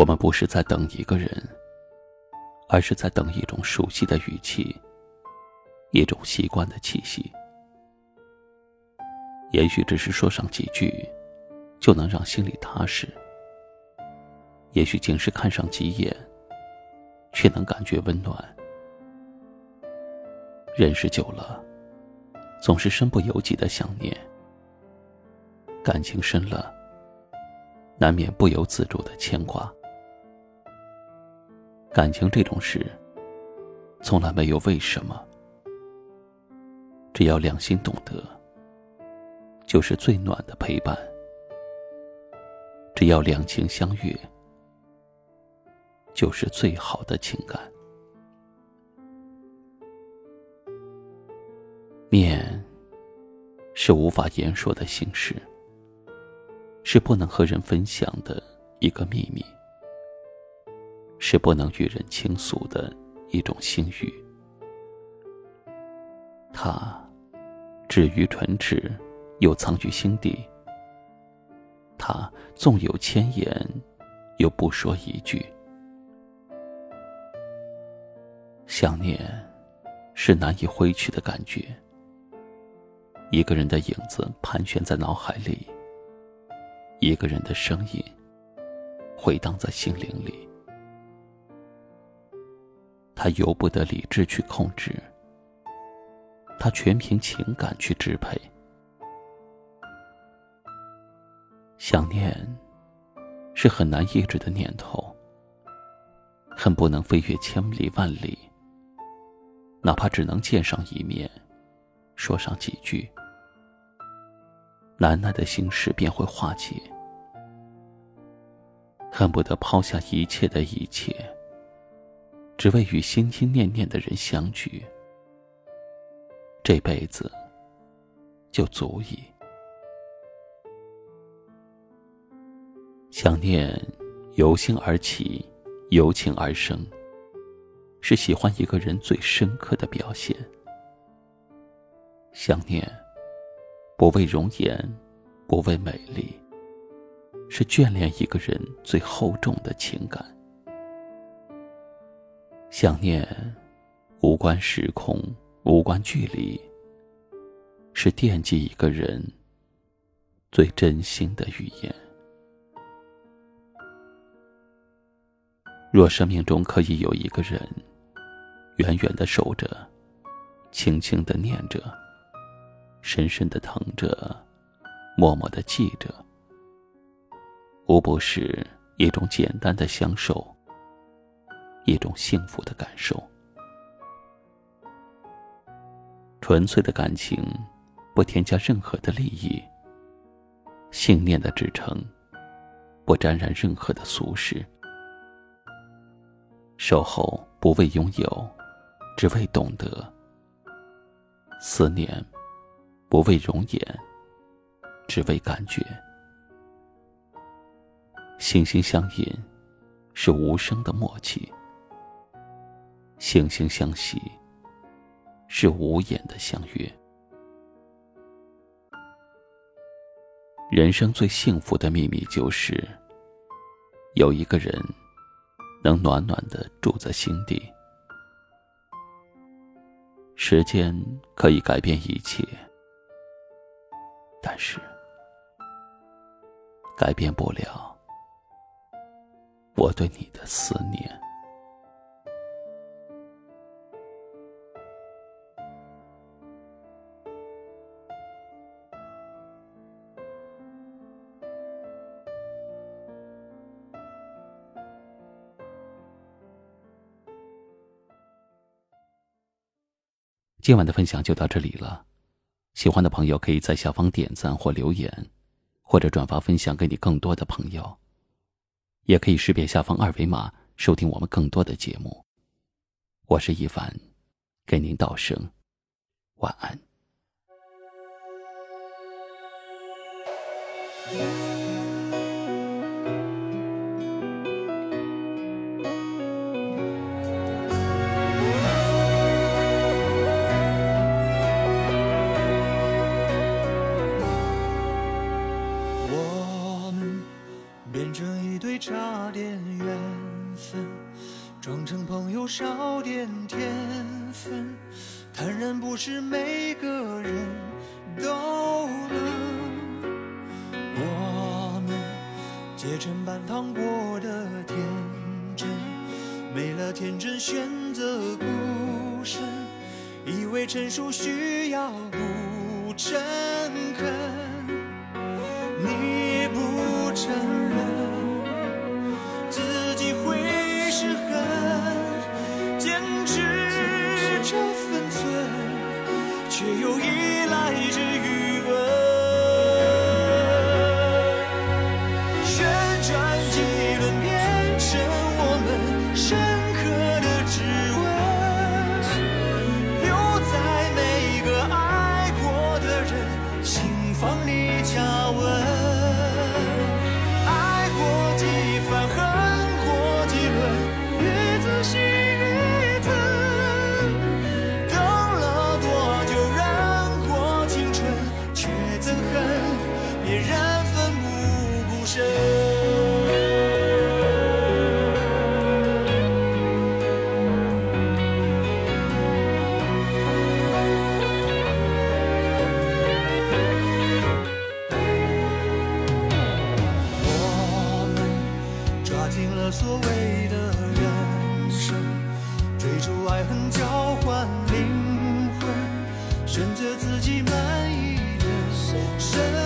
我们不是在等一个人，而是在等一种熟悉的语气，一种习惯的气息。也许只是说上几句，就能让心里踏实；也许仅是看上几眼，却能感觉温暖。认识久了，总是身不由己的想念；感情深了。难免不由自主的牵挂。感情这种事，从来没有为什么，只要两心懂得，就是最暖的陪伴；只要两情相悦，就是最好的情感。念，是无法言说的心事。是不能和人分享的一个秘密，是不能与人倾诉的一种心语。它止于唇齿，又藏于心底。它纵有千言，又不说一句。想念，是难以挥去的感觉。一个人的影子盘旋在脑海里。一个人的声音回荡在心灵里，他由不得理智去控制，他全凭情感去支配。想念是很难抑制的念头，恨不能飞越千里万里，哪怕只能见上一面，说上几句。难耐的心事便会化解，恨不得抛下一切的一切，只为与心心念念的人相聚，这辈子就足矣。想念由心而起，由情而生，是喜欢一个人最深刻的表现。想念。不为容颜，不为美丽，是眷恋一个人最厚重的情感。想念，无关时空，无关距离，是惦记一个人最真心的语言。若生命中可以有一个人，远远的守着，轻轻的念着。深深的疼着，默默的记着，无不是一种简单的相守，一种幸福的感受。纯粹的感情，不添加任何的利益；信念的支撑，不沾染任何的俗世。守候不为拥有，只为懂得。思念。不为容颜，只为感觉。心心相印，是无声的默契；惺惺相惜，是无言的相约。人生最幸福的秘密，就是有一个人能暖暖的住在心底。时间可以改变一切。但是，改变不了我对你的思念。今晚的分享就到这里了。喜欢的朋友可以在下方点赞或留言，或者转发分享给你更多的朋友。也可以识别下方二维码收听我们更多的节目。我是一凡，给您道声晚安。差点缘分，装成朋友少点天分，坦然不是每个人都能。我们结成半糖果的天真，没了天真选择孤身，以为成熟需要不诚选择自己满意的身